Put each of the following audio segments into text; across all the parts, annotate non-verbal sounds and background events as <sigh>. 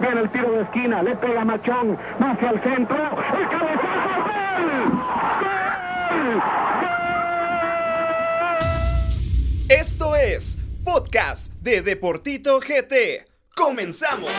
Viene el tiro de esquina, le pega Machón, va hacia el centro, el cabezazo, ¡gol! ¡Gol! Esto es Podcast de Deportito GT. ¡Comenzamos!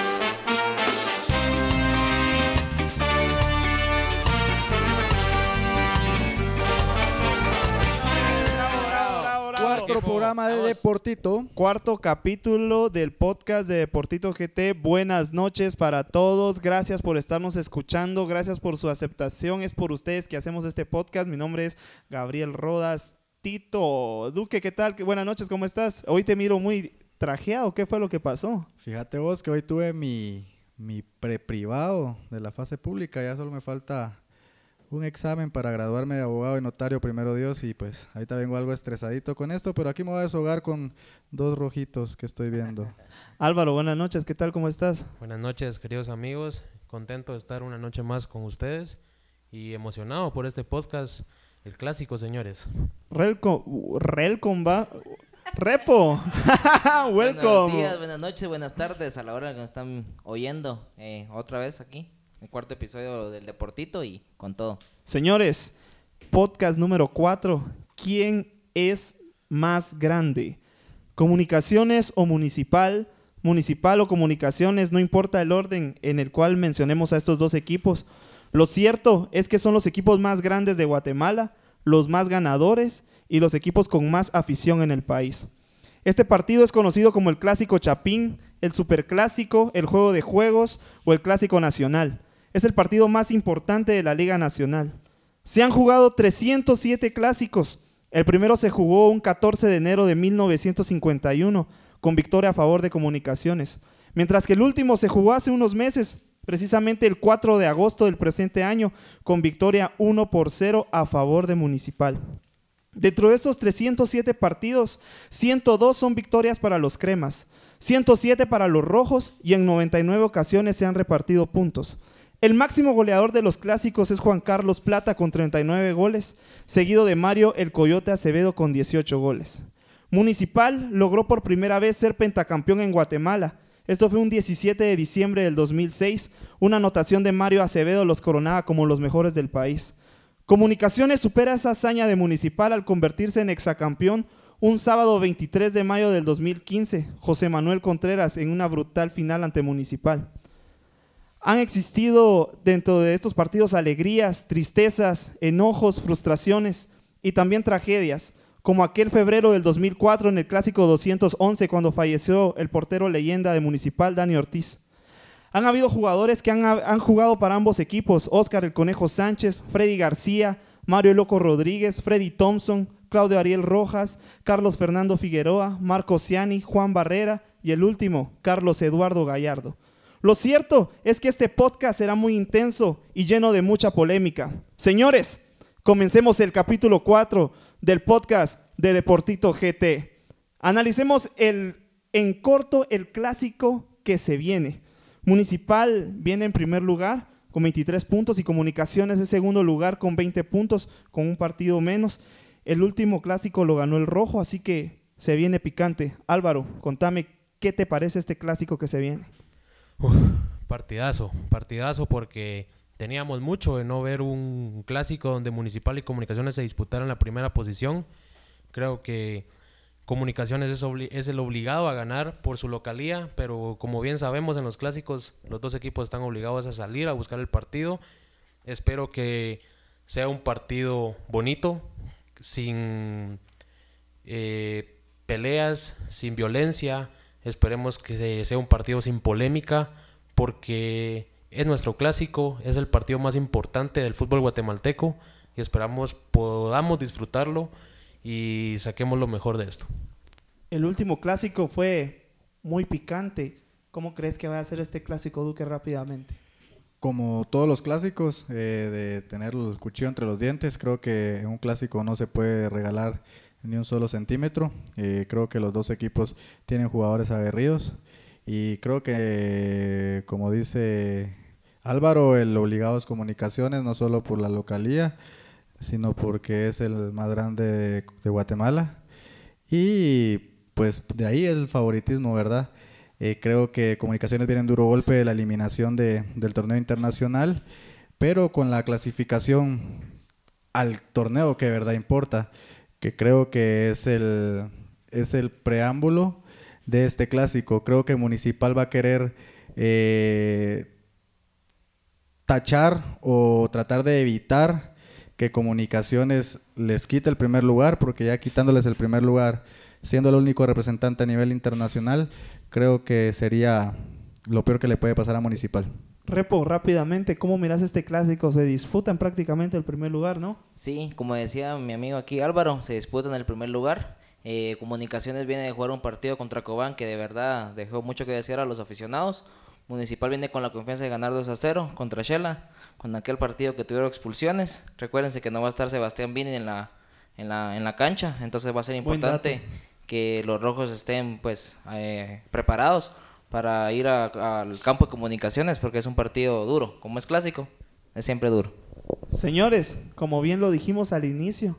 Cuarto programa de Deportito. Cuarto capítulo del podcast de Deportito GT. Buenas noches para todos. Gracias por estarnos escuchando. Gracias por su aceptación. Es por ustedes que hacemos este podcast. Mi nombre es Gabriel Rodas. Tito Duque, ¿qué tal? Buenas noches, ¿cómo estás? Hoy te miro muy trajeado. ¿Qué fue lo que pasó? Fíjate vos que hoy tuve mi, mi pre-privado de la fase pública. Ya solo me falta un examen para graduarme de abogado y notario, primero Dios, y pues ahorita vengo algo estresadito con esto, pero aquí me voy a deshogar con dos rojitos que estoy viendo. <laughs> Álvaro, buenas noches, ¿qué tal? ¿Cómo estás? Buenas noches, queridos amigos. Contento de estar una noche más con ustedes y emocionado por este podcast, el clásico, señores. Relcom, Relcom va. Repo, <laughs> Buenos welcome. días, buenas noches, buenas tardes a la hora que nos están oyendo eh, otra vez aquí. El cuarto episodio del Deportito y con todo. Señores, podcast número 4. ¿Quién es más grande? Comunicaciones o municipal, municipal o comunicaciones, no importa el orden en el cual mencionemos a estos dos equipos. Lo cierto es que son los equipos más grandes de Guatemala, los más ganadores y los equipos con más afición en el país. Este partido es conocido como el Clásico Chapín, el Superclásico, el Juego de Juegos o el Clásico Nacional. Es el partido más importante de la Liga Nacional. Se han jugado 307 clásicos. El primero se jugó un 14 de enero de 1951 con victoria a favor de Comunicaciones, mientras que el último se jugó hace unos meses, precisamente el 4 de agosto del presente año, con victoria 1 por 0 a favor de Municipal. Dentro de esos 307 partidos, 102 son victorias para los cremas, 107 para los rojos y en 99 ocasiones se han repartido puntos. El máximo goleador de los clásicos es Juan Carlos Plata con 39 goles, seguido de Mario El Coyote Acevedo con 18 goles. Municipal logró por primera vez ser pentacampeón en Guatemala. Esto fue un 17 de diciembre del 2006. Una anotación de Mario Acevedo los coronaba como los mejores del país. Comunicaciones supera esa hazaña de Municipal al convertirse en exacampeón un sábado 23 de mayo del 2015, José Manuel Contreras en una brutal final ante Municipal. Han existido dentro de estos partidos alegrías, tristezas, enojos, frustraciones y también tragedias, como aquel febrero del 2004 en el Clásico 211 cuando falleció el portero leyenda de Municipal Dani Ortiz. Han habido jugadores que han, jugado para ambos equipos, Oscar el Conejo Sánchez, Freddy García, Mario Loco Rodríguez, Freddy Thompson, Claudio Ariel Rojas, Carlos Fernando Figueroa, Marco Ciani, Juan Barrera y el último, Carlos Eduardo Gallardo. Lo cierto es que este podcast será muy intenso y lleno de mucha polémica. Señores, comencemos el capítulo 4 del podcast de Deportito GT. Analicemos el, en corto el clásico que se viene. Municipal viene en primer lugar con 23 puntos y Comunicaciones en segundo lugar con 20 puntos, con un partido menos. El último clásico lo ganó el Rojo, así que se viene picante. Álvaro, contame qué te parece este clásico que se viene. Partidazo, partidazo porque teníamos mucho de no ver un clásico donde Municipal y Comunicaciones se disputaran la primera posición. Creo que Comunicaciones es el obligado a ganar por su localía, pero como bien sabemos en los clásicos los dos equipos están obligados a salir a buscar el partido. Espero que sea un partido bonito, sin eh, peleas, sin violencia. Esperemos que se- sea un partido sin polémica, porque es nuestro clásico, es el partido más importante del fútbol guatemalteco y esperamos podamos disfrutarlo y saquemos lo mejor de esto. El último clásico fue muy picante. ¿Cómo crees que va a ser este clásico, Duque, rápidamente? Como todos los clásicos, eh, de tener el cuchillo entre los dientes, creo que en un clásico no se puede regalar ni un solo centímetro. Eh, creo que los dos equipos tienen jugadores aguerridos y creo que, como dice Álvaro, el obligado es comunicaciones, no solo por la localía, sino porque es el más grande de, Guatemala. Y pues de ahí es el favoritismo, ¿verdad? Eh, creo que Comunicaciones viene en duro golpe de la eliminación de, del torneo internacional, pero con la clasificación al torneo que verdad importa, que creo que es el, es el preámbulo de este clásico. Creo que Municipal va a querer eh, tachar o tratar de evitar que Comunicaciones les quite el primer lugar, porque ya quitándoles el primer lugar, siendo el único representante a nivel internacional, creo que sería lo peor que le puede pasar a Municipal. Repo, rápidamente, ¿cómo miras este clásico? Se disputan prácticamente el primer lugar, ¿no? Sí, como decía mi amigo aquí Álvaro, se disputan el primer lugar. Eh, Comunicaciones viene de jugar un partido contra Cobán que de verdad dejó mucho que desear a los aficionados. Municipal viene con la confianza de ganar 2 a 0 contra Shela, con aquel partido que tuvieron expulsiones. Recuérdense que no va a estar Sebastián Vini en la, en la, en la cancha, entonces va a ser importante que los rojos estén pues eh, preparados para ir al campo de comunicaciones porque es un partido duro, como es clásico, es siempre duro. Señores, como bien lo dijimos al inicio,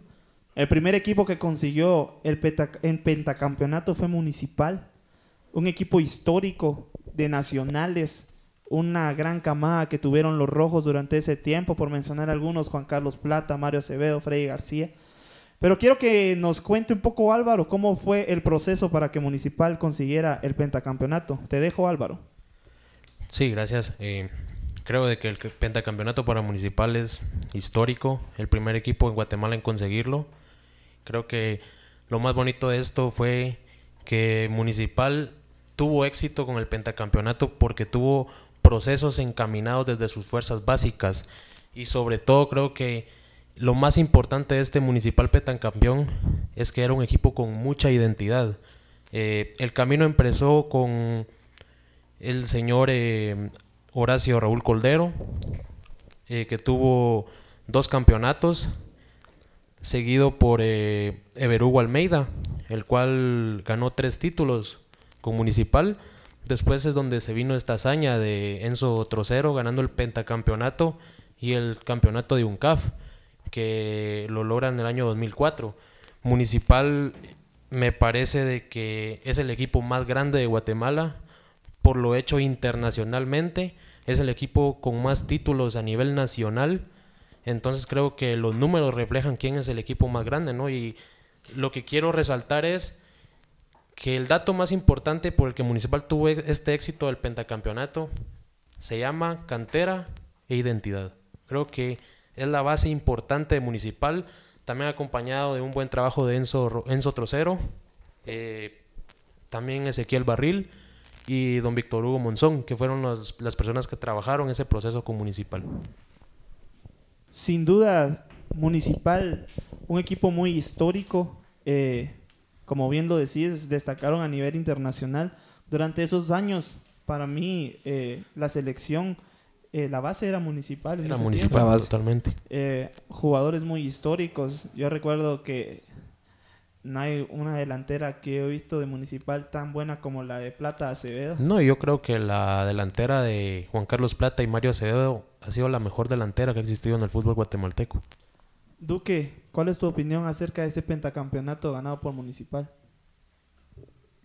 el primer equipo que consiguió el, pentacampeonato fue Municipal, un equipo histórico de nacionales, una gran camada que tuvieron los rojos durante ese tiempo, por mencionar algunos, Juan Carlos Plata, Mario Acevedo, Freddy García. Pero quiero que nos cuente un poco Álvaro cómo fue el proceso para que Municipal consiguiera el pentacampeonato. Te dejo Álvaro. Sí, gracias. Eh, creo de que el pentacampeonato para Municipal es histórico, el primer equipo en Guatemala en conseguirlo. Creo que lo más bonito de esto fue que Municipal tuvo éxito con el pentacampeonato porque tuvo procesos encaminados desde sus fuerzas básicas y sobre todo creo que lo más importante de este Municipal Pentacampeón es que era un equipo con mucha identidad. Eh, el camino empezó con el señor eh, Horacio Raúl Coldero, eh, que tuvo dos campeonatos seguido por Everugo Almeida, el cual ganó tres títulos con Municipal. Después es donde se vino esta hazaña de Enzo Trocero ganando el pentacampeonato y el campeonato de UNCAF, que lo logran en el año 2004. Municipal me parece de que es el equipo más grande de Guatemala por lo hecho internacionalmente, es el equipo con más títulos a nivel nacional entonces creo que los números reflejan quién es el equipo más grande, ¿no? Y lo que quiero resaltar es que el dato más importante por el que Municipal tuvo este éxito del pentacampeonato se llama cantera e identidad. Creo que es la base importante de Municipal, también acompañado de un buen trabajo de Enzo, Enzo Trocero, eh, también Ezequiel Barril y don Víctor Hugo Monzón, que fueron las personas que trabajaron ese proceso con Municipal sin duda, Municipal, un equipo muy histórico, eh, como bien lo decís, destacaron a nivel internacional. Durante esos años, para mí, eh, la selección, eh, la base era municipal. Era municipal, totalmente. jugadores muy históricos. Yo recuerdo que no hay una delantera que he visto de Municipal tan buena como la de Plata Acevedo. No, yo creo que la delantera de Juan Carlos Plata y Mario Acevedo ha sido la mejor delantera que ha existido en el fútbol guatemalteco. Duque, ¿cuál es tu opinión acerca de ese pentacampeonato ganado por Municipal?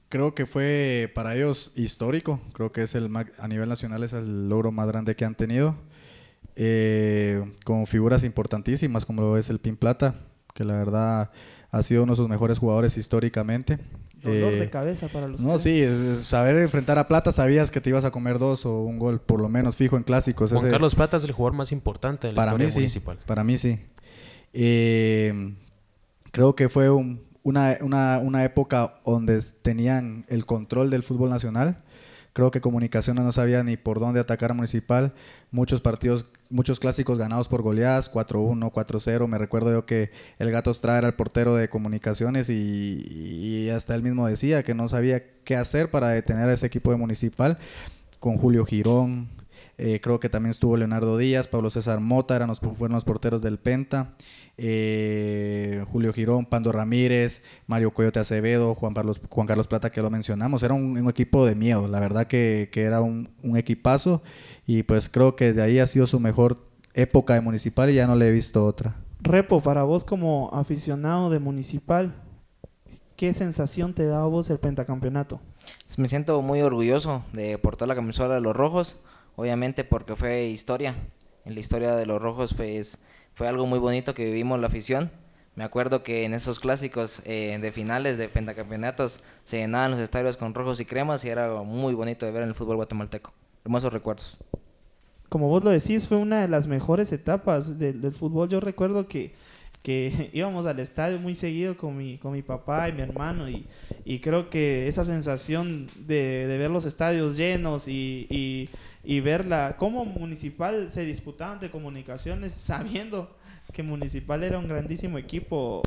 Creo que fue para ellos histórico. Creo que es el a nivel nacional es el logro más grande que han tenido. Eh, con figuras importantísimas como lo es el Pin Plata, que la verdad ha sido uno de sus mejores jugadores históricamente. Dolor de eh, cabeza para los No, sí, saber enfrentar a Plata sabías que te ibas a comer dos o un gol, por lo menos fijo en clásicos. Juan Carlos Plata es el jugador más importante de la para historia mí, municipal. Sí, para mí sí. Eh, creo que fue una, una, una época donde tenían el control del fútbol nacional Creo que Comunicaciones no sabía ni por dónde atacar a Municipal. Muchos partidos, muchos clásicos ganados por goleadas, 4-1, 4-0. Me recuerdo yo que el Gato Estrada era el portero de Comunicaciones y, hasta él mismo decía que no sabía qué hacer para detener a ese equipo de Municipal. Con Julio Girón, eh, creo que también estuvo Leonardo Díaz, Pablo César Mota, eran los, fueron los porteros del Penta. Eh, Julio Girón, Pando Ramírez, Mario Coyote Acevedo, Juan Carlos, Juan Carlos Plata, que lo mencionamos. Era un, equipo de miedo, la verdad que, era un, equipazo y pues creo que de ahí ha sido su mejor época de Municipal y ya no le he visto otra. Repo, para vos como aficionado de Municipal, ¿qué sensación te da a vos el pentacampeonato? Me siento muy orgulloso de portar la camisola de los rojos, obviamente porque fue historia. En la historia de los rojos fue, fue algo muy bonito que vivimos la afición. Me acuerdo que en esos clásicos eh, de finales de pentacampeonatos se llenaban los estadios con rojos y cremas y era algo muy bonito de ver en el fútbol guatemalteco. Hermosos recuerdos. Como vos lo decís, fue una de las mejores etapas del, fútbol. Yo recuerdo que, que <laughs> íbamos al estadio muy seguido con mi, con mi papá y mi hermano y, y creo que esa sensación de, de ver los estadios llenos y, y ver la, cómo Municipal se disputaba ante comunicaciones <laughs> sabiendo que Municipal era un grandísimo equipo.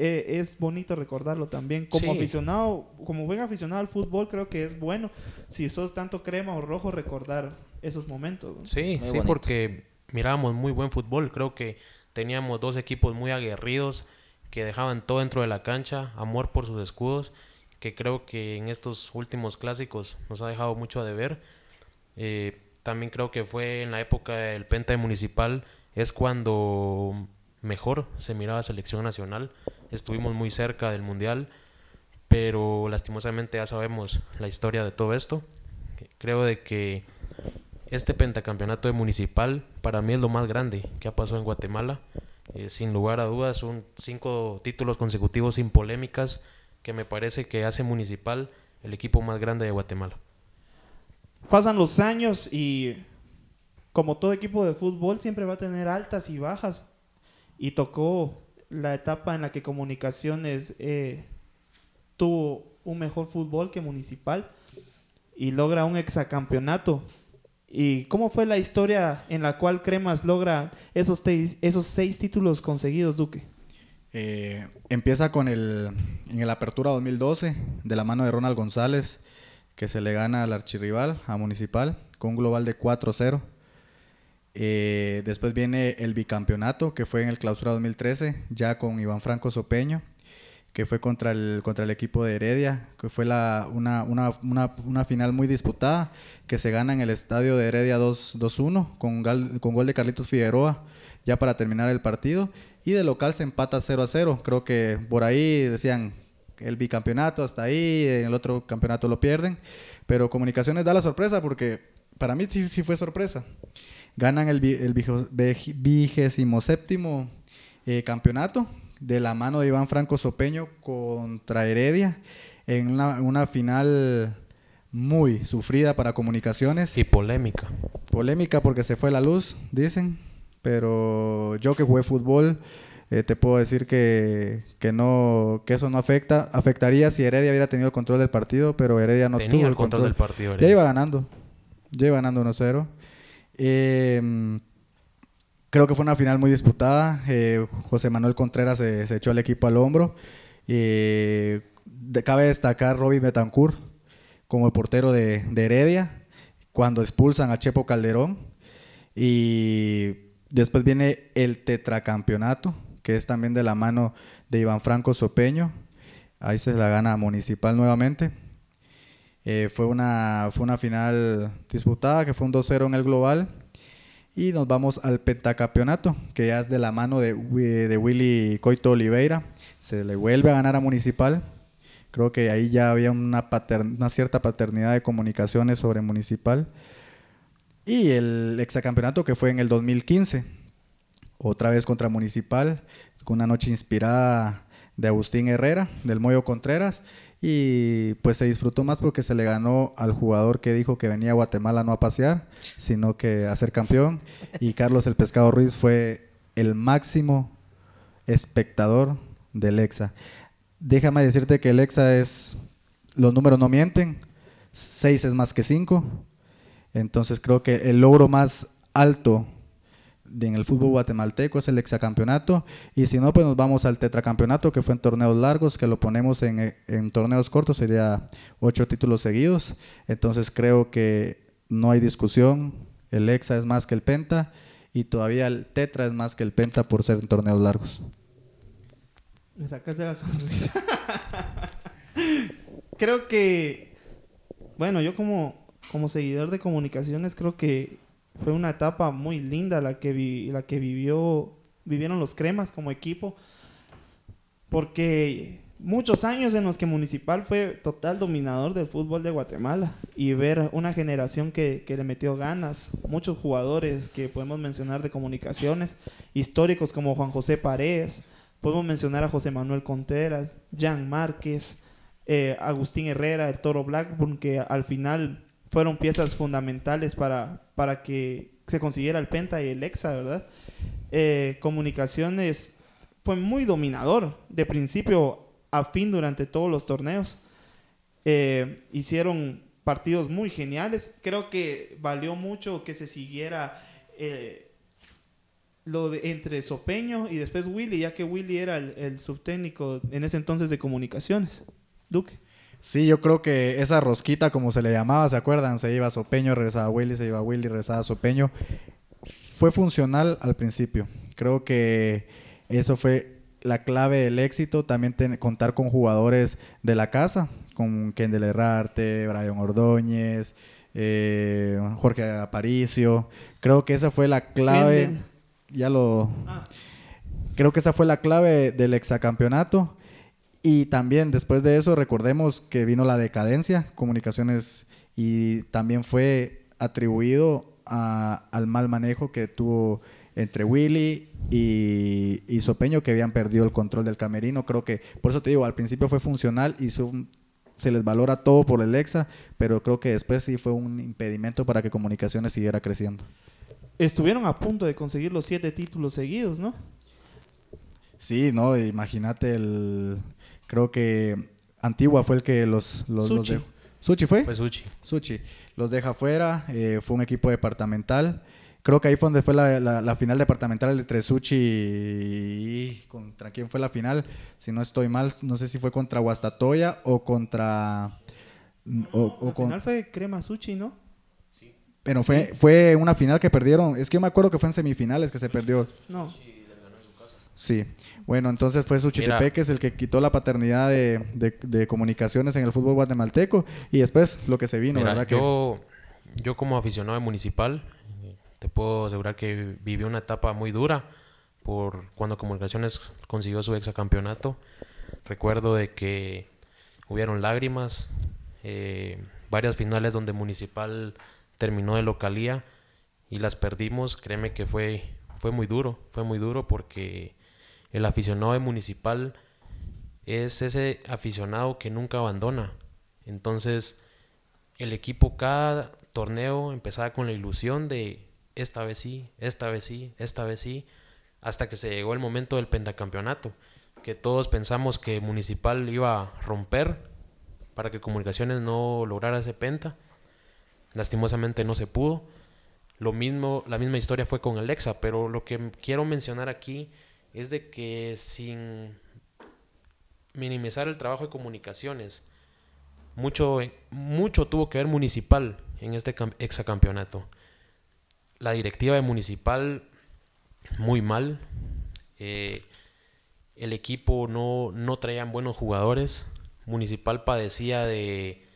eh, es bonito recordarlo también. Como Sí. aficionado, como buen aficionado al fútbol, creo que es bueno, si sos tanto crema o rojo, recordar esos momentos. ¿no? Sí, Muy sí, bonito. porque mirábamos muy buen fútbol. Creo que teníamos dos equipos muy aguerridos que dejaban todo dentro de la cancha, amor por sus escudos, que creo que en estos últimos clásicos nos ha dejado mucho a deber. Eh, también creo que fue en la época del Penta de Municipal, es cuando mejor se miraba selección nacional. Estuvimos muy cerca del Mundial, pero lastimosamente ya sabemos la historia de todo esto. Creo de que este pentacampeonato de municipal para mí es lo más grande que ha pasado en Guatemala. Eh, sin lugar a dudas, son cinco títulos consecutivos sin polémicas que me parece que hace municipal el equipo más grande de Guatemala. Pasan los años y como todo equipo de fútbol siempre va a tener altas y bajas. Y tocó la etapa en la que Comunicaciones eh, tuvo un mejor fútbol que Municipal y logra un exacampeonato. ¿Y cómo fue la historia en la cual Cremas logra esos, esos seis títulos conseguidos, Duque? Eh, empieza con el en el Apertura 2012 de la mano de Ronald González que se le gana al archirrival a Municipal con un global de 4-0. Eh, después viene el bicampeonato que fue en el Clausura 2013 ya con Iván Franco Sopeño que fue contra el contra el equipo de Heredia que fue la, una, una, una, una final muy disputada que se gana en el estadio de Heredia 2 2-1 con, con gol de Carlitos Figueroa ya para terminar el partido y de local se empata 0 a 0. Creo que por ahí decían el bicampeonato hasta ahí, en el otro campeonato lo pierden, pero Comunicaciones da la sorpresa porque para mí sí, sí fue sorpresa. Ganan el, el vigésimo séptimo eh, campeonato de la mano de Iván Franco Sopeño contra Heredia en una, una final muy sufrida para Comunicaciones. Y polémica. Polémica porque se fue la luz, dicen. Pero yo que jugué fútbol, eh, te puedo decir que, que no que eso no afecta. Afectaría si Heredia hubiera tenido el control del partido, pero Heredia no Tenía tuvo el control del partido. Ya iba ganando. Ya iba ganando 1-0. Eh, creo que fue una final muy disputada. Eh, José Manuel Contreras se, se echó al equipo al hombro. Eh, de- cabe destacar Robin Betancourt como el portero de, de Heredia cuando expulsan a Chepo Calderón. Y después viene el tetracampeonato, que es también de la mano de Iván Franco Sopeño. Ahí se la gana Municipal nuevamente. Eh, fue, una, fue una final disputada, que fue un 2-0 en el global. Y nos vamos al pentacampeonato, que ya es de la mano de, de Willy Coito Oliveira. Se le vuelve a ganar a Municipal. Creo que ahí ya había una, una cierta paternidad de comunicaciones sobre Municipal. Y el exacampeonato que fue en el 2015, otra vez contra Municipal, con una noche inspirada de Agustín Herrera, del Moyo Contreras, y pues se disfrutó más porque se le ganó al jugador que dijo que venía a Guatemala no a pasear, sino que a ser campeón, y Carlos el Pescado Ruiz fue el máximo espectador del EXA. Déjame decirte que el EXA es, los números no mienten, 6 es más que 5, entonces creo que el logro más alto en el fútbol guatemalteco es el hexacampeonato. Y si no pues nos vamos al tetracampeonato que fue en torneos largos que lo ponemos en, en torneos cortos sería ocho títulos seguidos. Entonces creo que no hay discusión. El hexa es más que el penta y todavía el tetra es más que el penta por ser en torneos largos. Me sacaste la sonrisa. <laughs> creo que, bueno, yo como, como seguidor de comunicaciones creo que fue una etapa muy linda la que, vi- la que vivió, vivieron los cremas como equipo. Porque muchos años en los que Municipal fue total dominador del fútbol de Guatemala y ver una generación que, que le metió ganas, muchos jugadores que podemos mencionar de comunicaciones, históricos como Juan José Paredes, podemos mencionar a José Manuel Contreras, Jan Márquez, eh, Agustín Herrera, el Toro Blackburn, que al final fueron piezas fundamentales para, para que se consiguiera el Penta y el Exa, ¿verdad? Eh, comunicaciones fue muy dominador de principio a fin durante todos los torneos. Eh, hicieron partidos muy geniales. Creo que valió mucho que se siguiera eh, lo de entre Sopeño y después Willy, ya que Willy era el, el subtécnico en ese entonces de comunicaciones. Duque. Sí, yo creo que esa rosquita, como se le llamaba, ¿se acuerdan? Se iba Sopeño, regresaba Willy, se iba Willy, regresaba Sopeño. Fue funcional al principio. Creo que eso fue la clave del éxito. También ten- contar con jugadores de la casa, con Kendall Herrarte, Brian Ordóñez, eh, Jorge Aparicio. Creo que esa fue la clave. Kendall. Ya lo. Ah. Creo que esa fue la clave del exacampeonato. Y también después de eso, recordemos que vino la decadencia, comunicaciones, y también fue atribuido a- al mal manejo que tuvo entre Willy y, y Sopeño, que habían perdido el control del camerino. Creo que, por eso te digo, al principio fue funcional y se les valora todo por el EXA, pero creo que después sí fue un impedimento para que comunicaciones siguiera creciendo. Estuvieron a punto de conseguir los siete títulos seguidos, ¿no? Sí, no, imagínate el... Creo que Antigua fue el que los... los, los Suchi. dejó. ¿Suchi fue? Pues Uchi. Suchi. Los deja fuera, eh, fue un equipo departamental. Creo que ahí fue donde fue la, la- la final departamental entre Suchi y... ¿Contra quién fue la final? Si no estoy mal, no sé si fue contra Guastatoya o contra... O, o Al con- final fue Crema Suchi, ¿no? Pero fue, fue una final que perdieron. Es que yo me acuerdo que fue en semifinales que se perdió. No. Sí, bueno, entonces fue Suchitepeques el que quitó la paternidad de, de- de comunicaciones en el fútbol guatemalteco y después lo que se vino, Mira, ¿verdad? Que yo, yo como aficionado de municipal, te puedo asegurar que viví una etapa muy dura por cuando Comunicaciones consiguió su exacampeonato. Recuerdo de que hubieron lágrimas, eh, varias finales donde Municipal terminó de localía y las perdimos. Créeme que fue, fue muy duro, fue muy duro porque el aficionado de Municipal es ese aficionado que nunca abandona. Entonces, el equipo cada torneo empezaba con la ilusión de esta vez sí, esta vez sí, esta vez sí, hasta que se llegó el momento del pentacampeonato, que todos pensamos que Municipal iba a romper para que Comunicaciones no lograra ese penta. Lastimosamente no se pudo. Lo mismo, la misma historia fue con el Exa, pero lo que quiero mencionar aquí es de que sin minimizar el trabajo de comunicaciones, mucho, mucho tuvo que ver municipal en este cam- exacampeonato. La directiva de municipal muy mal. eh, el equipo no, no traían buenos jugadores. Municipal padecía de,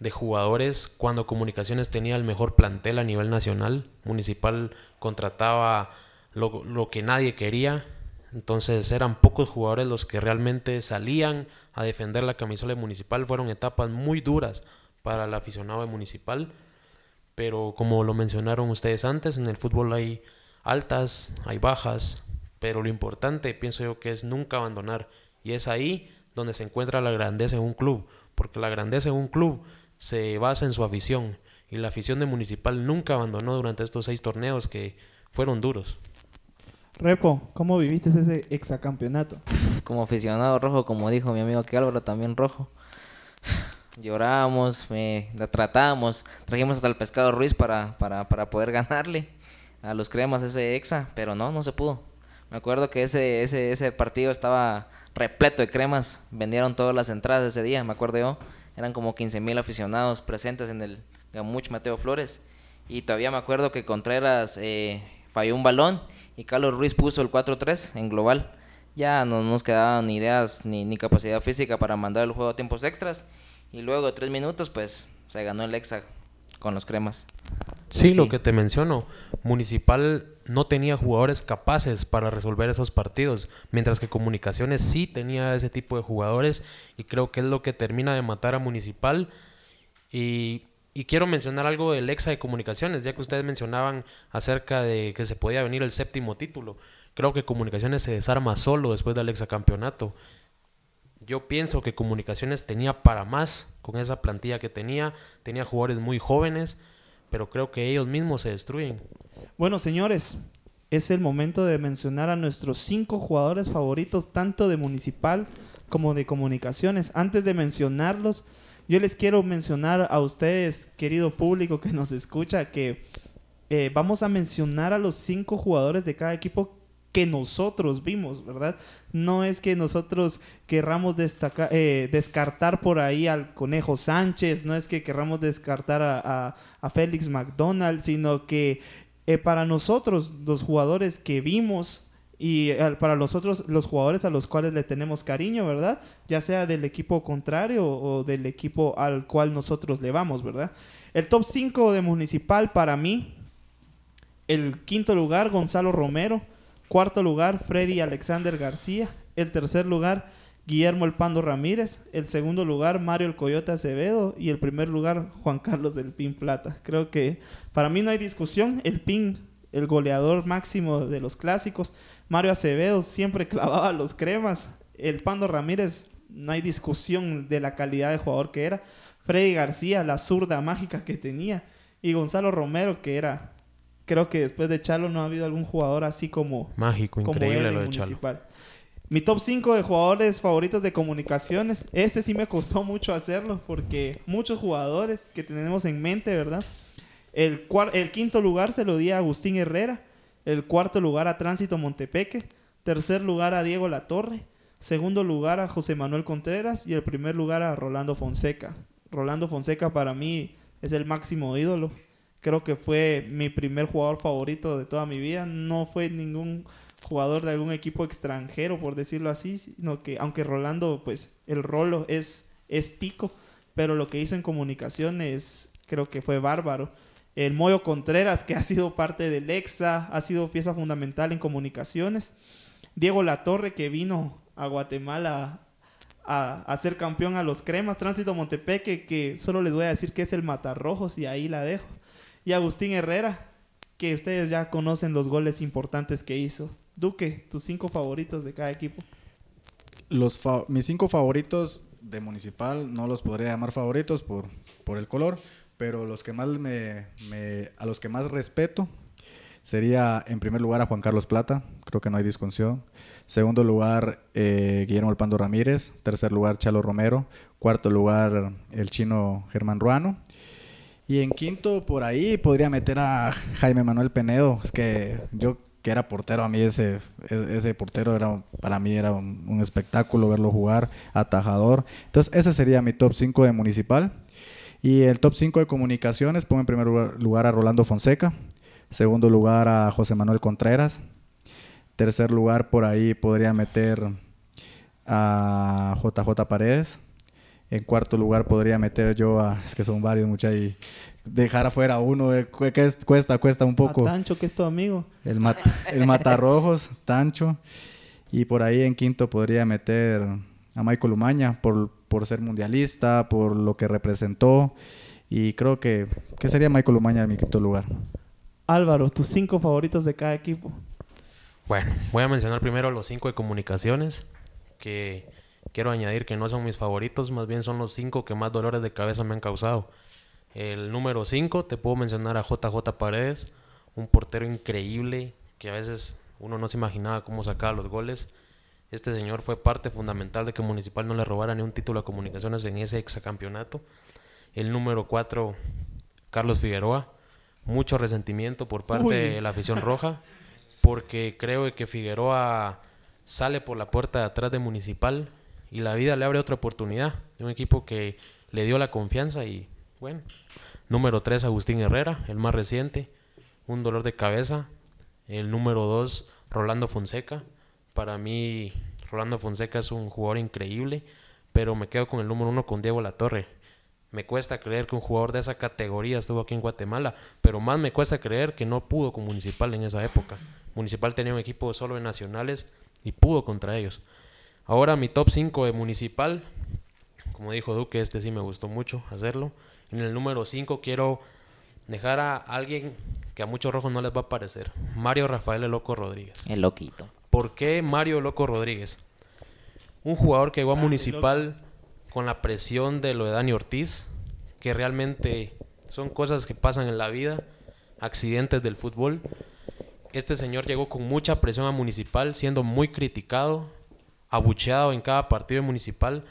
de jugadores cuando Comunicaciones tenía el mejor plantel a nivel nacional. Municipal contrataba lo, lo que nadie quería. Entonces eran pocos jugadores los que realmente salían a defender la camisola de Municipal. Fueron etapas muy duras para el aficionado de Municipal. Pero como lo mencionaron ustedes antes, en el fútbol hay altas, hay bajas. Pero lo importante, pienso yo, que es nunca abandonar. Y es ahí donde se encuentra la grandeza en un club. Porque la grandeza en un club se basa en su afición. Y la afición de Municipal nunca abandonó durante estos seis torneos que fueron duros. Repo, ¿cómo viviste ese exacampeonato? Como aficionado rojo, como dijo mi amigo aquí Álvaro, también rojo. Llorábamos, me, la tratábamos, trajimos hasta el pescado Ruiz para, para, para poder ganarle a los cremas ese exa, pero no, no se pudo. Me acuerdo que ese, ese, ese partido estaba repleto de cremas, vendieron todas las entradas ese día, me acuerdo yo. Eran como 15 mil aficionados presentes en el Gamuch Mateo Flores. Y todavía me acuerdo que Contreras eh, falló un balón y Carlos Ruiz puso el 4-3 en global. Ya no nos quedaban ni ideas ni, ni capacidad física para mandar el juego a tiempos extras. Y luego de tres minutos, pues se ganó el Exa con los cremas. Sí, Sí. lo que te menciono. Municipal no tenía jugadores capaces para resolver esos partidos, mientras que Comunicaciones sí tenía ese tipo de jugadores y creo que es lo que termina de matar a Municipal. Y, y quiero mencionar algo del Exa de Comunicaciones, ya que ustedes mencionaban acerca de que se podía venir el séptimo título. Creo que Comunicaciones se desarma solo después del Campeonato. Yo pienso que Comunicaciones tenía para más con esa plantilla que tenía, tenía jugadores muy jóvenes, pero creo que ellos mismos se destruyen. Bueno, señores, es el momento de mencionar a nuestros cinco jugadores favoritos, tanto de Municipal como de Comunicaciones. Antes de mencionarlos, yo les quiero mencionar a ustedes, querido público que nos escucha, que eh, vamos a mencionar a los cinco jugadores de cada equipo que nosotros vimos, ¿verdad? No es que nosotros querramos destacar, eh, descartar por ahí al Conejo Sánchez, no es que querramos descartar a, a- Félix McDonald, sino que eh, para nosotros, los jugadores que vimos y para nosotros, los jugadores a los cuales le tenemos cariño, ¿verdad? Ya sea del equipo contrario o del equipo al cual nosotros le vamos, ¿verdad? El top 5 de Municipal para mí, el quinto lugar, Gonzalo Romero. Cuarto lugar, Freddy Alexander García. El tercer lugar, Guillermo El Pando Ramírez. El segundo lugar, Mario El Coyote Acevedo. Y el primer lugar, Juan Carlos del Pin Plata. Creo que para mí no hay discusión. El Pin, el goleador máximo de los clásicos. Mario Acevedo siempre <laughs> clavaba los cremas. El Pando Ramírez, no hay discusión de la calidad de jugador que era. Freddy García, la zurda mágica que tenía. Y Gonzalo Romero, que era creo que después de Chalo no ha habido algún jugador así como, Mágico, como increíble él lo en de Chalo. Municipal. Mi top 5 de jugadores favoritos de comunicaciones. Este sí me costó mucho hacerlo porque muchos jugadores que tenemos en mente, ¿verdad? El, el quinto lugar se lo di a Agustín Herrera. El cuarto lugar a Tránsito Montepeque. Tercer lugar a Diego Latorre. Segundo lugar a José Manuel Contreras. Y el primer lugar a Rolando Fonseca. Rolando Fonseca para mí es el máximo ídolo. Creo que fue mi primer jugador favorito de toda mi vida. No fue ningún jugador de algún equipo extranjero, por decirlo así, sino que aunque Rolando, pues el rolo es, es tico, pero lo que hizo en comunicaciones creo que fue bárbaro. El Moyo Contreras, que ha sido parte del EXA, ha sido pieza fundamental en comunicaciones. Diego Latorre, que vino a Guatemala a, ser campeón a los cremas. Tránsito Montepeque, que solo les voy a decir que es el Matarrojos y ahí la dejo. Y Agustín Herrera, que ustedes ya conocen los goles importantes que hizo. Duque, tus cinco favoritos de cada equipo. Los mis cinco favoritos de Municipal no los podría llamar favoritos por, por el color, pero los que más me, a los que más respeto sería en primer lugar a Juan Carlos Plata, creo que no hay discusión. Segundo lugar, eh, Guillermo El Pando Ramírez. Tercer lugar, Chalo Romero. Cuarto lugar, el chino Germán Ruano. Y en quinto, por ahí, podría meter a Jaime Manuel Penedo. Es que yo, que era portero, a mí ese, e- ese portero era, para mí era un, un espectáculo verlo jugar, atajador. Entonces, ese sería mi top 5 de Municipal. Y el top 5 de comunicaciones, pongo en primer lugar, a Rolando Fonseca. Segundo lugar a José Manuel Contreras. Tercer lugar, por ahí podría meter a JJ Paredes. En cuarto lugar podría meter yo a... Es que son varios, mucha y dejar afuera a uno eh, cuesta, cuesta un poco. A Tancho, que es tu amigo. El, mat- el Matarrojos, Tancho. Y por ahí en quinto podría meter a Michael Umaña por, por ser mundialista, por lo que representó. Y creo que, que sería Michael Umaña en mi quinto lugar. Álvaro, tus cinco favoritos de cada equipo. Bueno, voy a mencionar primero los cinco de comunicaciones, que quiero añadir que no son mis favoritos, más bien son los cinco que más dolores de cabeza me han causado. El número 5, te puedo mencionar a JJ Paredes, un portero increíble que a veces uno no se imaginaba cómo sacaba los goles. Este señor fue parte fundamental de que Municipal no le robara ni un título a comunicaciones en ese exacampeonato. El número 4, Carlos Figueroa. Mucho resentimiento por parte Uy. de la afición roja, porque creo que Figueroa sale por la puerta de atrás de Municipal y la vida le abre otra oportunidad de un equipo que le dio la confianza y bueno. Número 3, Agustín Herrera, el más reciente, un dolor de cabeza. El número 2, Rolando Fonseca. Para mí, Rolando Fonseca es un jugador increíble, pero me quedo con el número 1 con Diego Latorre. Me cuesta creer que un jugador de esa categoría estuvo aquí en Guatemala, pero más me cuesta creer que no pudo con Municipal en esa época. Municipal tenía un equipo solo de nacionales y pudo contra ellos. Ahora mi top 5 de Municipal, como dijo Duque, este sí me gustó mucho hacerlo. En el número 5 quiero dejar a alguien que a muchos rojos no les va a parecer. Mario Rafael El Loco Rodríguez. El loquito. ¿Por qué Mario Loco Rodríguez? Un jugador que llegó a Municipal con la presión de lo de Dani Ortiz, que realmente son cosas que pasan en la vida, accidentes del fútbol. Este señor llegó con mucha presión a Municipal, siendo muy criticado, abucheado en cada partido de Municipal,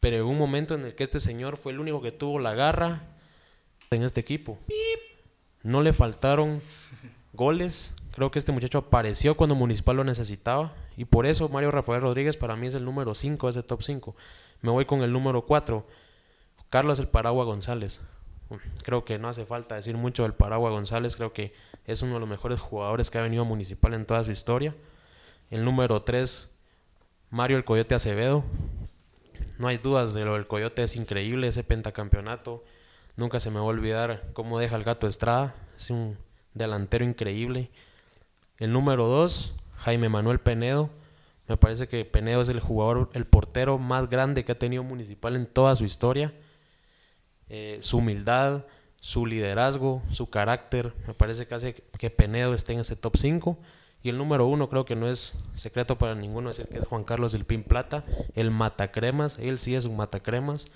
pero en un momento en el que este señor fue el único que tuvo la garra en este equipo. No le faltaron goles. Creo que este muchacho apareció cuando Municipal lo necesitaba. Y por eso Mario Rafael Rodríguez para mí es el número 5 de ese top 5. Me voy con el número 4. Carlos el Paragua González. Creo que no hace falta decir mucho del Paragua González. Creo que es uno de los mejores jugadores que ha venido Municipal en toda su historia. El número 3, Mario el Coyote Acevedo. No hay dudas de lo del Coyote, es increíble ese pentacampeonato. Nunca se me va a olvidar cómo deja el gato Estrada. Es un delantero increíble. El número 2, Jaime Manuel Penedo. Me parece que Penedo es el jugador, el portero más grande que ha tenido Municipal en toda su historia. Eh, su humildad, su liderazgo, su carácter, me parece que hace que Penedo esté en ese top 5. Y el número uno creo que no es secreto para ninguno decir que es Juan Carlos del Pin Plata, el matacremas, él sí es un matacremas.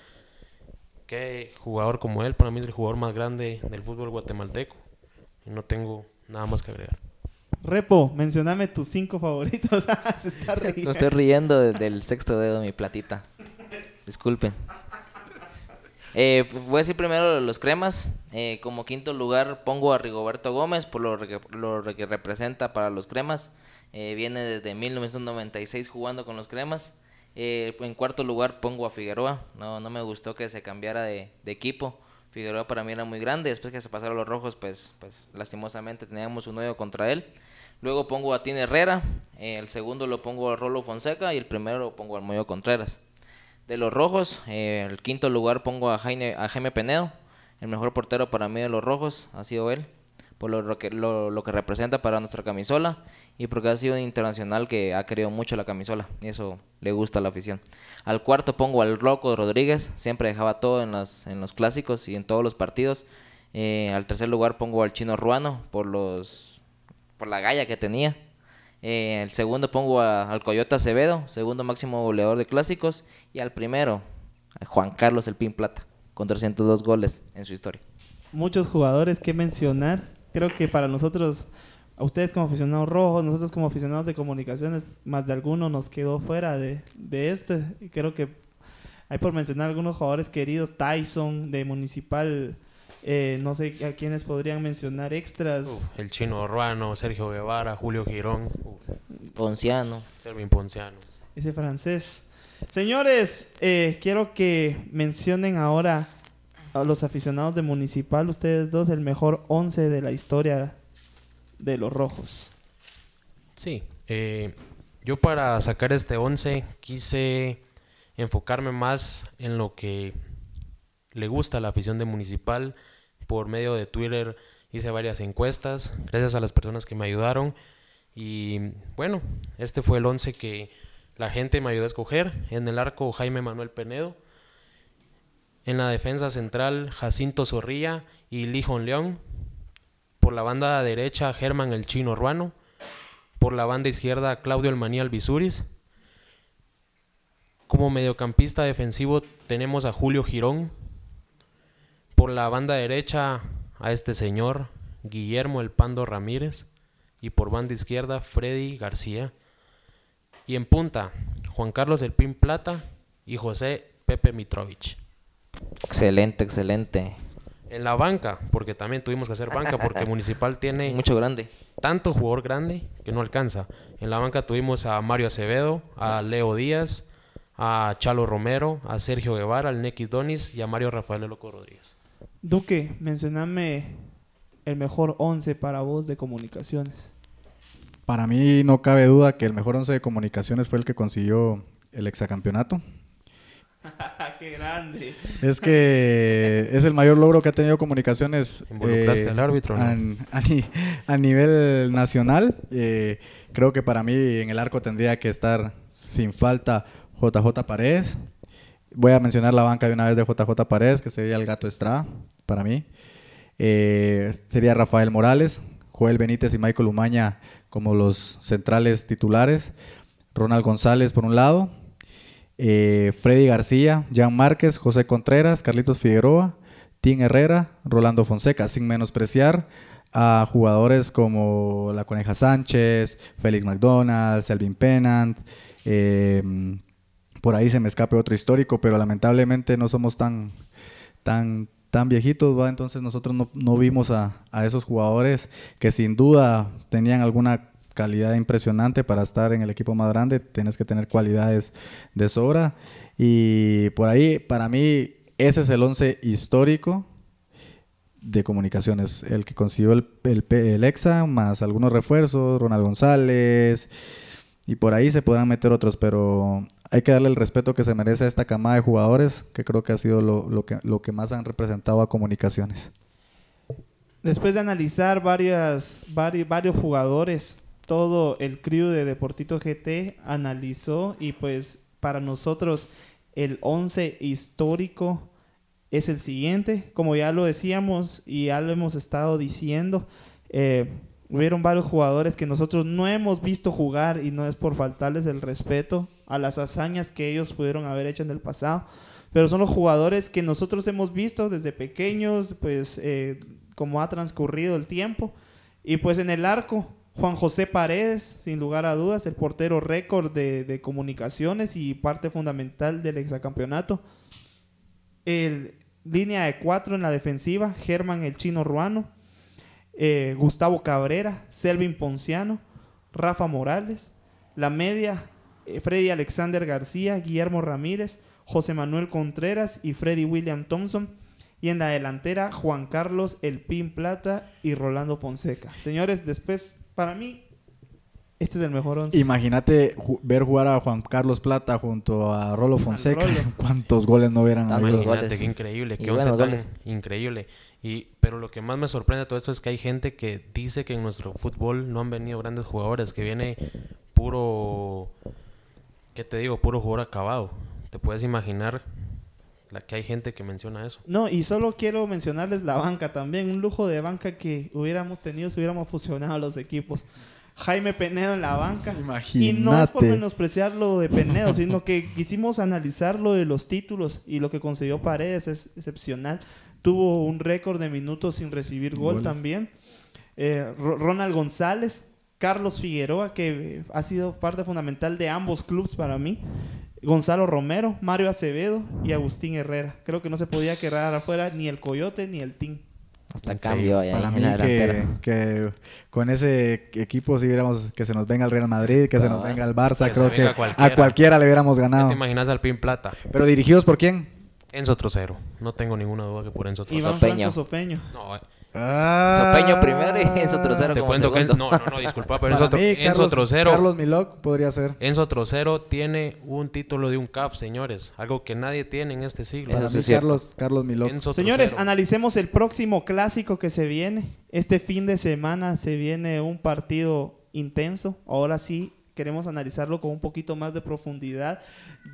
Qué jugador como él, para mí es el jugador más grande del fútbol guatemalteco. Y no tengo nada más que agregar. Repo, mencioname tus cinco favoritos. <laughs> Se está riendo. estoy riendo de- del sexto dedo de mi platita. Disculpen. Eh, voy a decir primero los cremas. Eh, como quinto lugar pongo a Rigoberto Gómez por lo, re- lo re- que representa para los cremas. Eh, viene desde 1996 jugando con los cremas. Eh, en cuarto lugar pongo a Figueroa. No, no me gustó que se cambiara de, de equipo. Figueroa para mí era muy grande. Después que se pasaron los rojos, pues, pues lastimosamente teníamos un nuevo contra él. Luego pongo a Tine Herrera. eh, el segundo lo pongo a Rolo Fonseca. Y el primero lo pongo al Moyo Contreras. De los rojos, eh, el quinto lugar pongo a Jaime, a Jaime Penedo. El mejor portero para mí de los rojos ha sido él. Por lo que, lo, que representa para nuestra camisola. Y porque ha sido un internacional que ha querido mucho la camisola. Y eso le gusta a la afición. Al cuarto pongo al Loco Rodríguez. Siempre dejaba todo en los, en los clásicos y en todos los partidos. Eh, al tercer lugar pongo al Chino Ruano por los por la galla que tenía. Eh, el segundo pongo al Coyote Acevedo, segundo máximo goleador de clásicos. Y al primero, Juan Carlos El Pin Plata, con 302 goles en su historia. Muchos jugadores que mencionar. Creo que para nosotros, a ustedes como aficionados rojos, nosotros como aficionados de comunicaciones, más de alguno nos quedó fuera de, de este. Y creo que hay por mencionar algunos jugadores queridos. Tyson de Municipal. eh, no sé a quiénes podrían mencionar extras. Uf, el chino Ruano, Sergio Guevara, Julio Girón, uf, Ponciano. Servin Ponciano. Ese francés. Señores, eh, quiero que mencionen ahora a los aficionados de Municipal, ustedes dos, el mejor 11 de la historia de los rojos. Sí, eh, yo para sacar este 11 quise enfocarme más en lo que le gusta a la afición de Municipal. Por medio de Twitter hice varias encuestas, gracias a las personas que me ayudaron. Y bueno, este fue el 11 que la gente me ayudó a escoger. En el arco Jaime Manuel Penedo. En la defensa central Jacinto Zorrilla y Lijon León. Por la banda derecha Germán el Chino Ruano. Por la banda izquierda Claudio El Albizuris. Como mediocampista defensivo tenemos a Julio Girón. Por la banda derecha a este señor Guillermo El Pando Ramírez. Y por banda izquierda Freddy García. Y en punta Juan Carlos El Pin Plata y José Pepe Mitrovich. Excelente, excelente. En la banca, porque también tuvimos que hacer banca porque <laughs> Municipal tiene Mucho grande. tanto jugador grande que no alcanza. En la banca tuvimos a Mario Acevedo, a Leo Díaz, a Chalo Romero, a Sergio Guevara, al Neki Donis y a Mario Rafael El Loco Rodríguez. Duque, mencioname el mejor 11 para vos de comunicaciones. Para mí no cabe duda que el mejor once de comunicaciones fue el que consiguió el exacampeonato. <laughs> ¡Qué grande! Es que es el mayor logro que ha tenido comunicaciones eh, ¿Involucraste al árbitro, no? a, a ni- a nivel nacional. Eh, creo que para mí en el arco tendría que estar sin falta JJ Paredes. Voy a mencionar la banca de una vez de JJ Paredes, que sería el gato Estrada, para mí. Eh, sería Rafael Morales, Joel Benítez y Michael Umaña como los centrales titulares. Ronald González por un lado. Eh, Freddy García, Jan Márquez, José Contreras, Carlitos Figueroa, Tim Herrera, Rolando Fonseca, sin menospreciar a jugadores como la Coneja Sánchez, Félix McDonald, Selvin Pennant. eh, por ahí se me escape otro histórico, pero lamentablemente no somos tan, tan, tan viejitos, ¿va? entonces nosotros no, no vimos a esos jugadores que sin duda tenían alguna calidad impresionante para estar en el equipo más grande, tienes que tener cualidades de sobra y por ahí para mí ese es el once histórico de comunicaciones, el que consiguió el, el, el EXA más algunos refuerzos, Ronald González y por ahí se podrán meter otros, pero hay que darle el respeto que se merece a esta camada de jugadores, que creo que ha sido lo, lo que, lo que más han representado a comunicaciones. Después de analizar varias, vari- varios jugadores, todo el crew de Deportito GT analizó y pues para nosotros el 11 histórico es el siguiente. Como ya lo decíamos y ya lo hemos estado diciendo, eh, hubieron varios jugadores que nosotros no hemos visto jugar y no es por faltarles el respeto a las hazañas que ellos pudieron haber hecho en el pasado, pero son los jugadores que nosotros hemos visto desde pequeños, pues eh, como ha transcurrido el tiempo. Y pues en el arco, Juan José Paredes, sin lugar a dudas, el portero récord de, comunicaciones y parte fundamental del exacampeonato. El, línea de cuatro en la defensiva, Germán el Chino Ruano, eh, Gustavo Cabrera, Selvin Ponciano, Rafa Morales. La media, eh, Freddy Alexander García, Guillermo Ramírez, José Manuel Contreras y Freddy William Thompson. Y en la delantera, Juan Carlos El Pin Plata y Rolando Fonseca. Señores, después, para mí, este es el mejor once. Imagínate ju- ver jugar a Juan Carlos Plata junto a Rolo Fonseca, Rolo. <laughs> cuántos goles no hubieran habido. goles. Imagínate, qué increíble, qué once tan goles. increíble. Y, pero lo que más me sorprende de todo esto es que hay gente que dice que en nuestro fútbol no han venido grandes jugadores, que viene puro, ¿qué te digo? Puro jugador acabado. Te puedes imaginar la que hay gente que menciona eso. No, y solo quiero mencionarles la banca también. Un lujo de banca que hubiéramos tenido si hubiéramos fusionado los equipos. Jaime Penedo en la banca. Y no es por Imagínate. menospreciar lo de Penedo, sino que quisimos analizar lo de los títulos y lo que consiguió Paredes es excepcional. Tuvo un récord de minutos sin recibir gol Goles. también. Eh, Ro- Ronald González, Carlos Figueroa, que eh, ha sido parte fundamental de ambos clubes para mí. Gonzalo Romero, Mario Acevedo y Agustín Herrera. Creo que no se podía quedar afuera ni el Coyote ni el Team. Hasta Increíble. cambio ahí Para mí la que, que con ese equipo si hubiéramos que se nos venga el Real Madrid, que se nos Ah. venga el Barça, creo que cualquiera. a cualquiera le hubiéramos ¿Qué ganado. te imaginas al Pin Plata? Pero dirigidos por quién? Enzo Trocero. No tengo ninguna duda que por Enzo Trocero. Iván Sopeño. Franco Sopeño. No, eh, Sopeño primero y Enzo Trocero te como cuento que... No, no, no, disculpa, pero <laughs> Enzo, mí, Enzo Carlos, Trocero... Carlos Milok podría ser. Enzo Trocero tiene un título de un CAF, señores. Algo que nadie tiene en este siglo. Para mí es. Carlos Carlos Milok. Enzo Señores, Trocero. analicemos el próximo clásico que se viene. Este fin de semana se viene un partido intenso. Ahora sí queremos analizarlo con un poquito más de profundidad.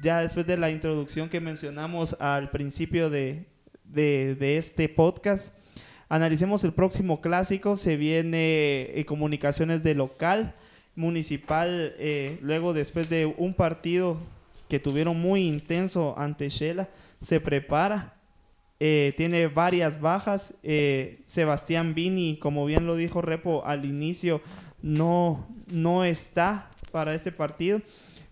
Ya después de la introducción que mencionamos al principio de, de- de este podcast, analicemos el próximo clásico. Se viene eh, comunicaciones de local, municipal, eh, luego después de un partido que tuvieron muy intenso ante Shela, se prepara eh, tiene varias bajas. Sebastián Vini, como bien lo dijo Repo al inicio, no, no está para este partido.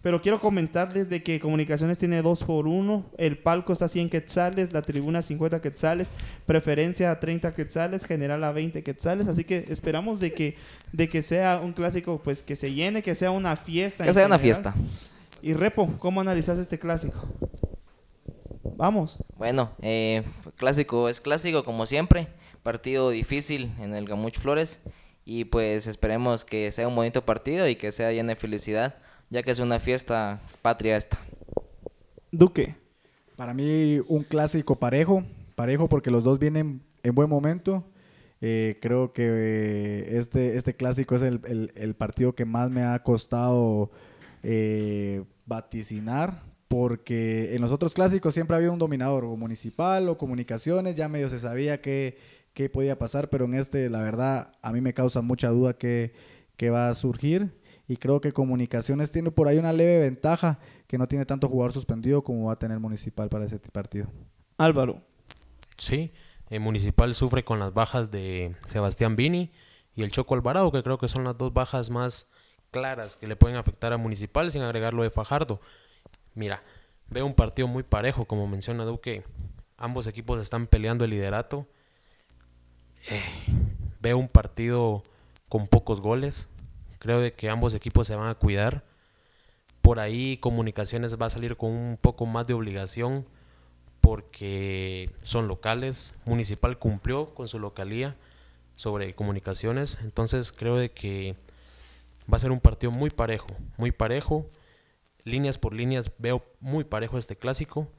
Pero quiero comentarles de que Comunicaciones tiene 2 por 1, el palco está a 100 quetzales, la tribuna a 50 quetzales, preferencia a 30 quetzales, general a 20 quetzales, así que esperamos de que, de que sea un clásico pues que se llene, que sea una fiesta. Que sea una fiesta. Y Repo, ¿cómo analizas este clásico? Vamos. Bueno, eh, clásico es clásico como siempre. Partido difícil en el Gamuch Flores. Y pues esperemos que sea un bonito partido y que sea lleno de felicidad, ya que es una fiesta patria esta. Duque. Para mí un clásico parejo, parejo porque los dos vienen en buen momento. Eh, creo que eh, este, este clásico es el, el- el partido que más me ha costado eh, vaticinar, porque en los otros clásicos siempre ha habido un dominador, o municipal o comunicaciones, ya medio se sabía qué, qué podía pasar, pero en este, la verdad, a mí me causa mucha duda qué, qué va a surgir. Y creo que Comunicaciones tiene por ahí una leve ventaja que no tiene tanto jugador suspendido como va a tener Municipal para ese partido. Álvaro. Sí, el Municipal sufre con las bajas de Sebastián Vini y el Choco Alvarado, que creo que son las dos bajas más claras que le pueden afectar a Municipal sin agregar lo de Fajardo. Mira, veo un partido muy parejo, como menciona Duque. Ambos equipos están peleando el liderato. Eh, veo un partido con pocos goles. Creo de que ambos equipos se van a cuidar. Por ahí Comunicaciones va a salir con un poco más de obligación porque son locales. Municipal cumplió con su localía sobre comunicaciones. Entonces creo de que va a ser un partido muy parejo, muy parejo. Líneas por líneas veo muy parejo este clásico.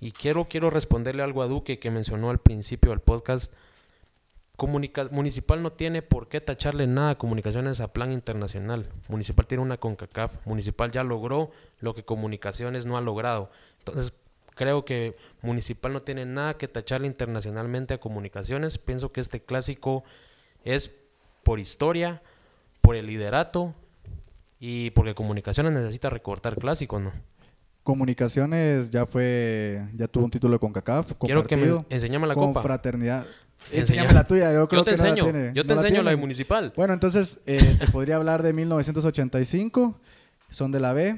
Y quiero, quiero responderle algo a Duque que mencionó al principio del podcast. Comunica- Municipal no tiene por qué tacharle nada a comunicaciones a plan internacional. Municipal tiene una CONCACAF. Municipal ya logró lo que comunicaciones no ha logrado. Entonces, creo que Municipal no tiene nada que tacharle internacionalmente a comunicaciones. Pienso que este clásico es por historia, por el liderato y porque comunicaciones necesita recortar clásicos, ¿no? Comunicaciones ya fue, ya tuvo un título de CONCACAF. Quiero que me enseñame la con copa. fraternidad. Enséñame la tuya, yo creo Yo te que no la enseño, tiene. yo te ¿No la enseño la de tiene? Municipal. Bueno, entonces eh, te <laughs> podría hablar de 1985, son de la B.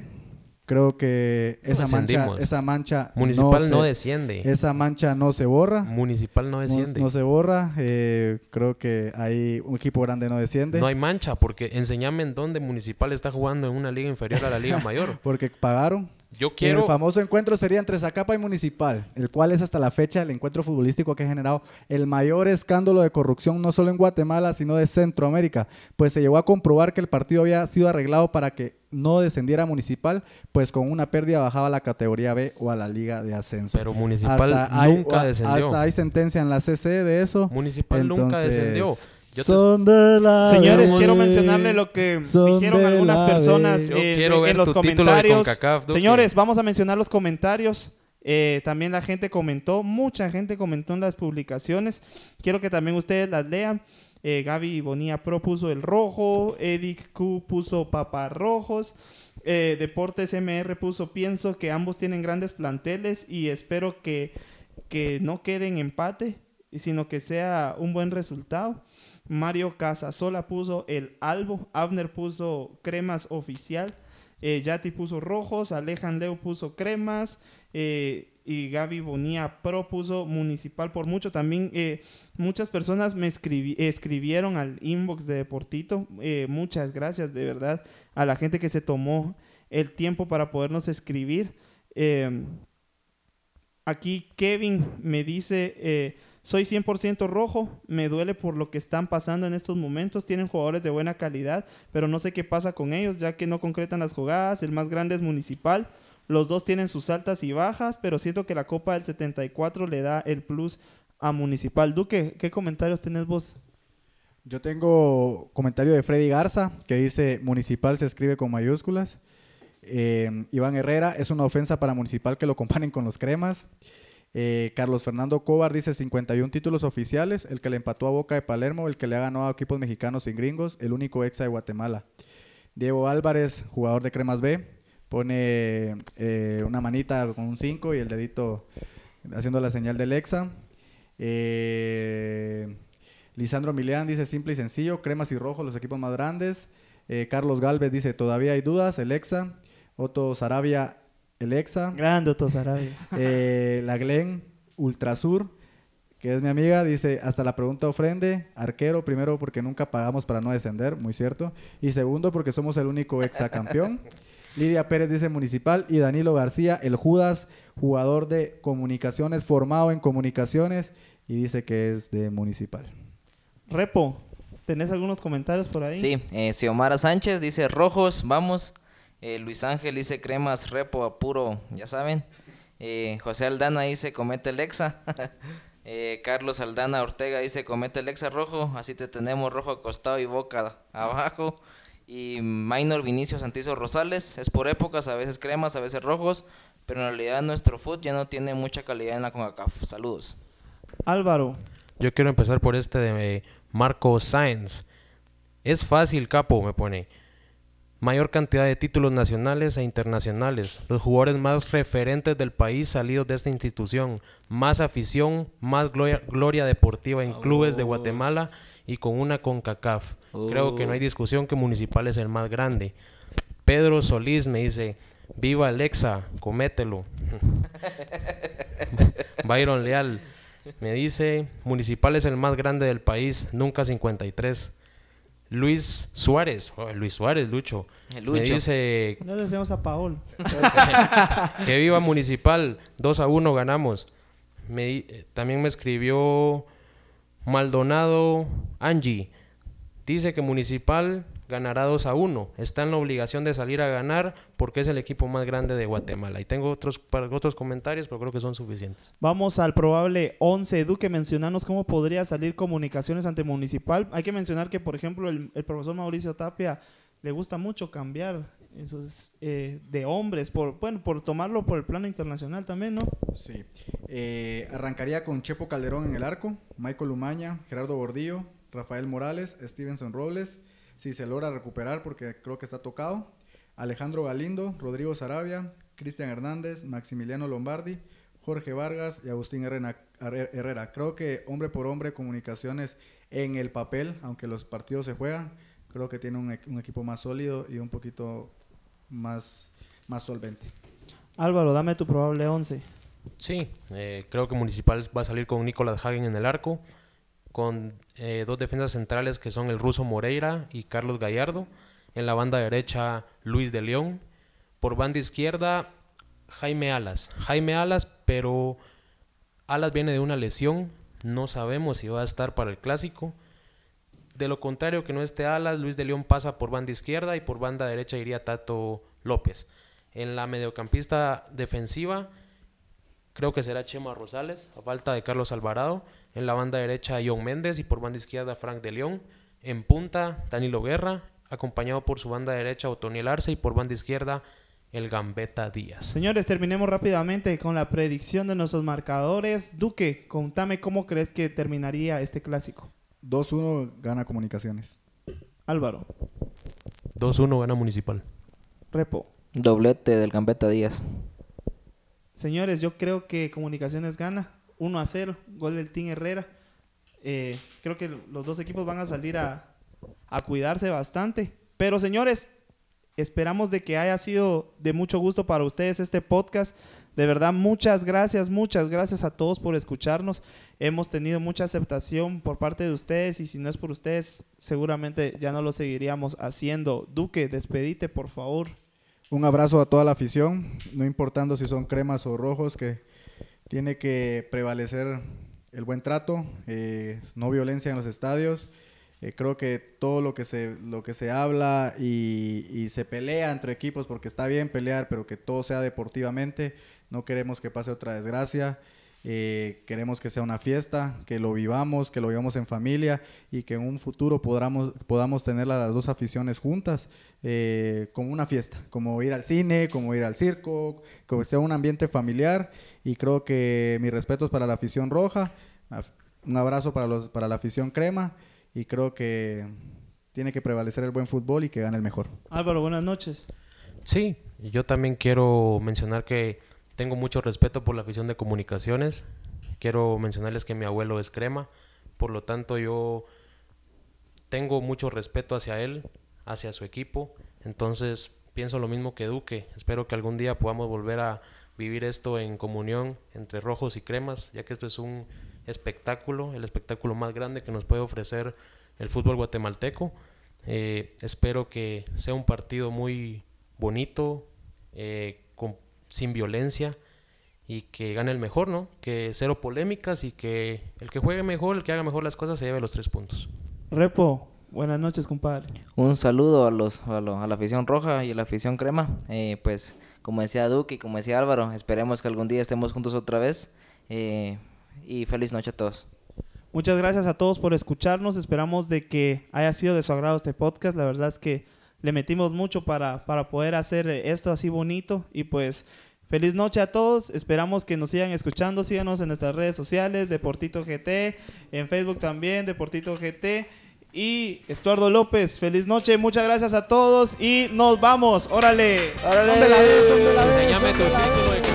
Creo que esa mancha, esa mancha Municipal no, se- desciende. esa mancha no se borra. Municipal no No, desciende. no se borra. eh, creo que ahí un equipo grande no desciende. No hay mancha, porque enseñame en dónde Municipal está jugando en una liga inferior a la Liga <laughs> Mayor. Porque pagaron. Yo El quiero. famoso encuentro sería entre Zacapa y Municipal, el cual es hasta la fecha el encuentro futbolístico que ha generado el mayor escándalo de corrupción no solo en Guatemala, sino de Centroamérica. Pues se llegó a comprobar que el partido había sido arreglado para que no descendiera Municipal, pues con una pérdida bajaba a la categoría B o a la Liga de Ascenso. Pero Municipal Hasta nunca descendió. Hasta hay sentencia en la CC de eso. Municipal nunca descendió. Yo te- Son de la Señores, quiero mencionarle lo que son dijeron algunas personas B. Yo eh, quiero en- ver en los tu título de comentarios. CONCACAF. Señores, vamos a mencionar los comentarios. Eh, también la gente comentó, mucha gente comentó en las publicaciones. Quiero que también ustedes las lean. Eh, Gaby Bonilla Pro puso el rojo, Edic Q puso paparrojos, eh, Deportes MR puso pienso que ambos tienen grandes planteles y espero que, que no queden empate, sino que sea un buen resultado. Mario Casasola puso el albo, Abner puso cremas oficial, eh, Yati puso rojos, Alejan Leo puso cremas eh, y Gaby Bonilla Pro puso municipal por mucho. También eh, muchas personas me escribi- escribieron al inbox de Deportito. Muchas gracias de verdad a la gente que se tomó el tiempo para podernos escribir. Aquí Kevin me dice, soy 100% rojo, me duele por lo que están pasando en estos momentos, tienen jugadores de buena calidad, pero no sé qué pasa con ellos, ya que no concretan las jugadas, el más grande es municipal, los dos tienen sus altas y bajas, pero siento que la Copa del 74 le da el plus a Municipal. Duque, ¿qué comentarios tenés vos? Yo tengo comentario de Freddy Garza que dice Municipal se escribe con mayúsculas. Eh, Iván Herrera, es una ofensa para Municipal que lo comparen con los cremas. Eh, Carlos Fernando Cobar dice 51 títulos oficiales, el que le empató a Boca de Palermo, el que le ha ganado a equipos mexicanos sin gringos, el único exa de Guatemala. Diego Álvarez, jugador de Cremas B, pone eh, una manita con un 5 y el dedito haciendo la señal del exa. Eh, Lisandro Milian dice simple y sencillo, cremas y rojos, los equipos más grandes. Carlos Galvez dice todavía hay dudas, el Exa. Otto Sarabia, el Exa. Grande Otto Sarabia. <laughs> Eh, la Glen Ultrasur, que es mi amiga, dice hasta la pregunta ofrende, arquero, primero porque nunca pagamos para no descender, muy cierto. Y segundo porque somos el único exacampeón. <laughs> Lidia Pérez dice municipal y Danilo García, el Judas, jugador de comunicaciones, formado en comunicaciones y dice que es de municipal. Repo, ¿tenés algunos comentarios por ahí? Sí, eh, Xiomara Sánchez dice rojos, vamos. Eh, Luis Ángel dice cremas, repo, apuro, ya saben. Eh, José Aldana dice, comete el exa. <laughs> Eh, Carlos Aldana Ortega dice, comete el exa rojo. Así te tenemos rojo acostado y boca abajo. Y Minor Vinicio Santizo Rosales, es por épocas, a veces cremas, a veces rojos. Pero en realidad nuestro foot ya no tiene mucha calidad en la CONCACAF. Saludos. Álvaro, Yo quiero empezar por este de Marco Sáenz. Es fácil, capo, me pone. Mayor cantidad de títulos nacionales e internacionales. Los jugadores más referentes del país salidos de esta institución. Más afición, más gloria, gloria deportiva en clubes de Guatemala y con una CONCACAF. Creo que no hay discusión que Municipal es el más grande. Pedro Solís me dice, viva Alexa, comételo. <laughs> Byron Leal me dice, Municipal es el más grande del país, nunca 53. Luis Suárez, oh, Luis Suárez, Lucho, El me Lucho. dice no le decimos a Paul. <laughs> que viva Municipal, 2 a 1 ganamos. Me eh, también me escribió Maldonado Angie. Dice que Municipal ganará 2 a 1. Está en la obligación de salir a ganar porque es el equipo más grande de Guatemala. Y tengo otros, para- otros comentarios, pero creo que son suficientes. Vamos al probable 11. Duque, mencionanos cómo podría salir comunicaciones ante Municipal. Hay que mencionar que, por ejemplo, el, el profesor Mauricio Tapia le gusta mucho cambiar esos eh, de hombres, por bueno, por tomarlo por el plano internacional también, ¿no? Sí. Eh, arrancaría con Chepo Calderón en el arco, Michael Umaña, Gerardo Gordillo, Rafael Morales, Stevenson Robles, si se logra recuperar porque creo que está tocado, Alejandro Galindo, Rodrigo Sarabia, Cristian Hernández, Maximiliano Lombardi, Jorge Vargas y Agustín Herrera. Creo que hombre por hombre comunicaciones en el papel, aunque los partidos se juegan, creo que tiene un equipo más sólido y un poquito más, más solvente. Álvaro, dame tu probable 11. Sí, eh, creo que Municipal va a salir con Nicolás Hagen en el arco, con eh, dos defensas centrales que son el ruso Moreira y Carlos Gallardo. En la banda derecha, Luis de León. Por banda izquierda, Jaime Alas. Jaime Alas, pero Alas viene de una lesión. No sabemos si va a estar para el clásico. De lo contrario, que no esté Alas, Luis de León pasa por banda izquierda y por banda derecha iría Tato López. En la mediocampista defensiva, creo que será Chema Rosales, a falta de Carlos Alvarado. En la banda derecha, John Méndez y por banda izquierda, Frank de León. En punta, Danilo Guerra, acompañado por su banda derecha, Otoniel Arce y por banda izquierda, el Gambetta Díaz. Señores, terminemos rápidamente con la predicción de nuestros marcadores. Duque, contame cómo crees que terminaría este clásico. 2-1 gana comunicaciones. Álvaro, 2-1 gana Municipal. Repo. Doblete del Gambetta Díaz. Señores, yo creo que Comunicaciones gana 1 a 0, gol del Team Herrera. Eh, creo que los dos equipos van a salir a, a cuidarse bastante. Pero señores, esperamos de que haya sido de mucho gusto para ustedes este podcast. De verdad, muchas gracias, muchas gracias a todos por escucharnos. Hemos tenido mucha aceptación por parte de ustedes y si no es por ustedes, seguramente ya no lo seguiríamos haciendo. Duque, despedite, por favor. Un abrazo a toda la afición, no importando si son cremas o rojos, que tiene que prevalecer el buen trato, eh, no violencia en los estadios. Eh, creo que todo lo que se, lo que se habla y, y se pelea entre equipos, porque está bien pelear, pero que todo sea deportivamente. No queremos que pase otra desgracia. Eh, queremos que sea una fiesta, que lo vivamos, que lo vivamos en familia y que en un futuro podamos, podamos tener las dos aficiones juntas eh, como una fiesta, como ir al cine, como ir al circo, como sea un ambiente familiar y creo que mis respetos para la afición roja, un abrazo para, los, para la afición crema y creo que tiene que prevalecer el buen fútbol y que gane el mejor. Álvaro, buenas noches. Sí, yo también quiero mencionar que tengo mucho respeto por la afición de comunicaciones. Quiero mencionarles que mi abuelo es crema, por lo tanto yo tengo mucho respeto hacia él, hacia su equipo. Entonces pienso lo mismo que Duque. Espero que algún día podamos volver a vivir esto en comunión entre rojos y cremas, ya que esto es un espectáculo, el espectáculo más grande que nos puede ofrecer el fútbol guatemalteco. Eh, espero que sea un partido muy bonito, eh, sin violencia y que gane el mejor, ¿no? Que cero polémicas y que el que juegue mejor, el que haga mejor las cosas, se lleve los tres puntos. Repo, buenas noches, compadre. Un saludo a los a, lo- a la afición roja y a la afición crema. Eh, pues como decía Duque y como decía Álvaro, esperemos que algún día estemos juntos otra vez. Eh, y feliz noche a todos. Muchas gracias a todos por escucharnos. Esperamos de que haya sido de su agrado este podcast. La verdad es que le metimos mucho para, para poder hacer esto así bonito. Y pues feliz noche a todos. Esperamos que nos sigan escuchando. Síganos en nuestras redes sociales, Deportito GT, en Facebook también, Deportito GT. Y Estuardo López, feliz noche, muchas gracias a todos y nos vamos. Órale. ¡Órale! Enséñame tu título